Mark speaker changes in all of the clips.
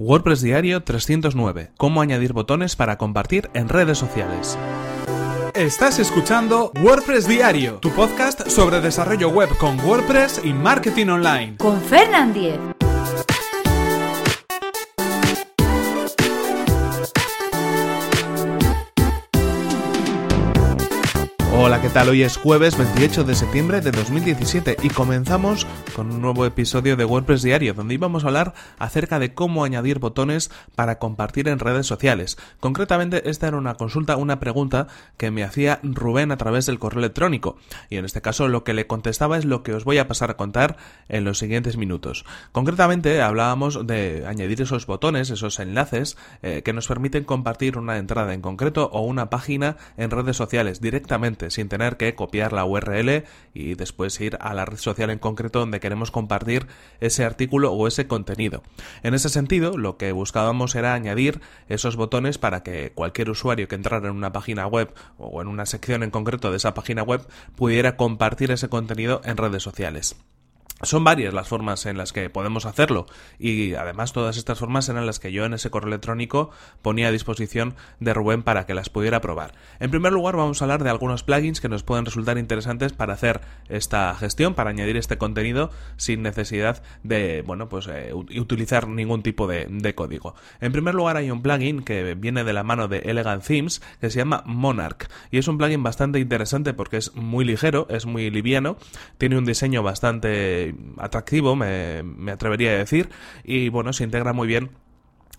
Speaker 1: WordPress Diario 309. Cómo añadir botones para compartir en redes sociales.
Speaker 2: Estás escuchando WordPress Diario, tu podcast sobre desarrollo web con WordPress y marketing online.
Speaker 3: Con Fernand Diez.
Speaker 1: Hola, ¿qué tal? Hoy es jueves 28 de septiembre de 2017 y comenzamos con un nuevo episodio de WordPress Diario, donde íbamos a hablar acerca de cómo añadir botones para compartir en redes sociales. Concretamente, esta era una consulta, una pregunta que me hacía Rubén a través del correo electrónico. Y en este caso lo que le contestaba es lo que os voy a pasar a contar en los siguientes minutos. Concretamente, hablábamos de añadir esos botones, esos enlaces eh, que nos permiten compartir una entrada en concreto o una página en redes sociales directamente sin tener que copiar la URL y después ir a la red social en concreto donde queremos compartir ese artículo o ese contenido. En ese sentido, lo que buscábamos era añadir esos botones para que cualquier usuario que entrara en una página web o en una sección en concreto de esa página web pudiera compartir ese contenido en redes sociales. Son varias las formas en las que podemos hacerlo y además todas estas formas eran las que yo en ese correo electrónico ponía a disposición de Rubén para que las pudiera probar. En primer lugar vamos a hablar de algunos plugins que nos pueden resultar interesantes para hacer esta gestión, para añadir este contenido sin necesidad de, bueno, pues eh, utilizar ningún tipo de, de, código. En primer lugar hay un plugin que viene de la mano de Elegant Themes que se llama Monarch y es un plugin bastante interesante porque es muy ligero, es muy liviano, tiene un diseño bastante atractivo, me, me atrevería a decir, y bueno, se integra muy bien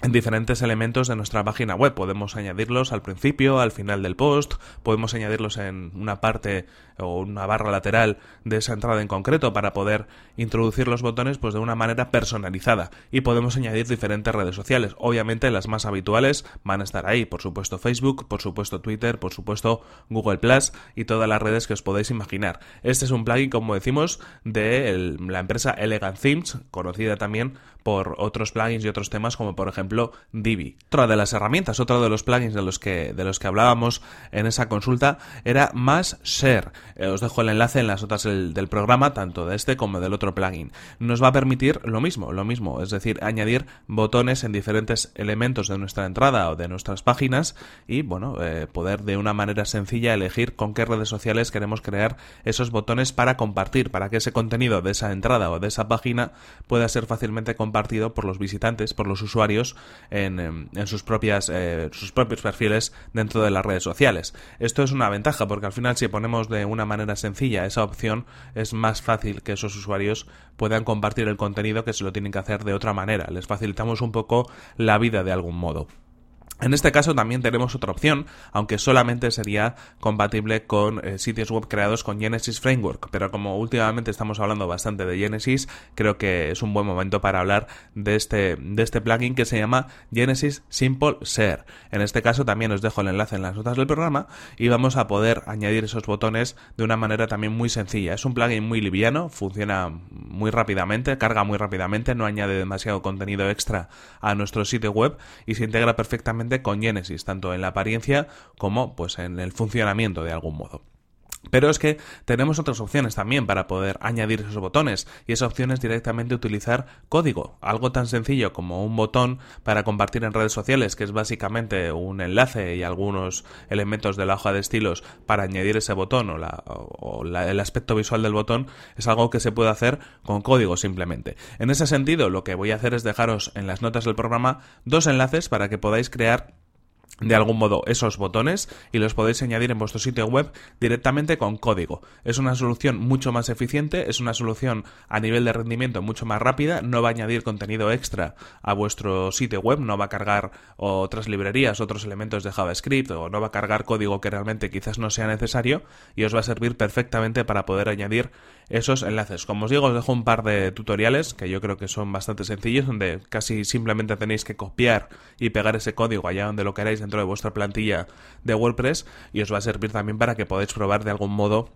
Speaker 1: en diferentes elementos de nuestra página web. Podemos añadirlos al principio, al final del post, podemos añadirlos en una parte o una barra lateral de esa entrada en concreto para poder introducir los botones pues de una manera personalizada y podemos añadir diferentes redes sociales. Obviamente las más habituales van a estar ahí, por supuesto Facebook, por supuesto Twitter, por supuesto Google Plus y todas las redes que os podéis imaginar. Este es un plugin, como decimos, de la empresa Elegant Themes, conocida también otros plugins y otros temas como por ejemplo Divi. Otra de las herramientas, otro de los plugins de los que, de los que hablábamos en esa consulta era Más Share. Eh, os dejo el enlace en las notas del, del, programa, tanto de este como del otro plugin. Nos va a permitir lo mismo, lo mismo, es decir, añadir botones en diferentes elementos de nuestra entrada o de nuestras páginas y, bueno, eh, poder de una manera sencilla elegir con qué redes sociales queremos crear esos botones para compartir, para que ese contenido de esa entrada o de esa página pueda ser fácilmente compartido por los visitantes, por los usuarios en, en sus propias eh, sus propios perfiles dentro de las redes sociales. Esto es una ventaja porque al final si ponemos de una manera sencilla esa opción, es más fácil que esos usuarios puedan compartir el contenido que se lo tienen que hacer de otra manera. Les facilitamos un poco la vida de algún modo. En este caso también tenemos otra opción, aunque solamente sería compatible con eh, sitios web creados con Genesis Framework, pero como últimamente estamos hablando bastante de Genesis, creo que es un buen momento para hablar de este, de este plugin que se llama Genesis Simple Share. En este caso también os dejo el enlace en las notas del programa y vamos a poder añadir esos botones de una manera también muy sencilla. Es un plugin muy liviano, funciona muy rápidamente, carga muy rápidamente, no añade demasiado contenido extra a nuestro sitio web y se integra perfectamente con Genesis, tanto en la apariencia como pues en el funcionamiento de algún modo. Pero es que tenemos otras opciones también para poder añadir esos botones y esa opción es directamente utilizar código, algo tan sencillo como un botón para compartir en redes sociales que es básicamente un enlace y algunos elementos de la hoja de estilos para añadir ese botón o, la, el aspecto visual del botón es algo que se puede hacer con código simplemente. En ese sentido lo que voy a hacer es dejaros en las notas del programa dos enlaces para que podáis crear de algún modo esos botones y los podéis añadir en vuestro sitio web directamente con código. Es una solución mucho más eficiente, es una solución a nivel de rendimiento mucho más rápida, no va a añadir contenido extra a vuestro sitio web, no va a cargar otras librerías, otros elementos de JavaScript o no va a cargar código que realmente quizás no sea necesario y os va a servir perfectamente para poder añadir esos enlaces. Como os digo, os dejo un par de tutoriales que yo creo que son bastante sencillos donde casi simplemente tenéis que copiar y pegar ese código allá donde lo queráis dentro de vuestra plantilla de WordPress y os va a servir también para que podáis probar de algún modo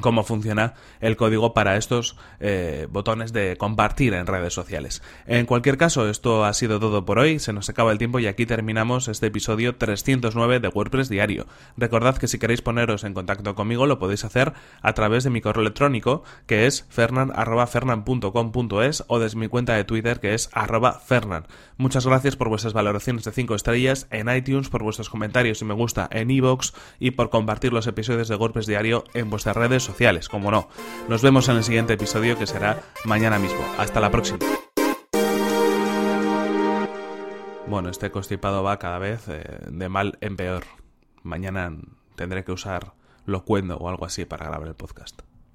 Speaker 1: cómo funciona el código para estos eh, botones de compartir en redes sociales. En cualquier caso, esto ha sido todo por hoy, se nos acaba el tiempo y aquí terminamos este episodio 309 de WordPress Diario. Recordad que si queréis poneros en contacto conmigo lo podéis hacer a través de mi correo electrónico que es fernan.fernan.com.es o desde mi cuenta de Twitter que es arroba fernan. Muchas gracias por vuestras valoraciones de 5 estrellas en iTunes, por vuestros comentarios y me gusta en iVoox y por compartir los episodios de WordPress Diario en vuestras redes sociales, como no. Nos vemos en el siguiente episodio que será mañana mismo. Hasta la próxima. Bueno, este constipado va cada vez eh, de mal en peor. Mañana tendré que usar locuendo o algo así para grabar el podcast.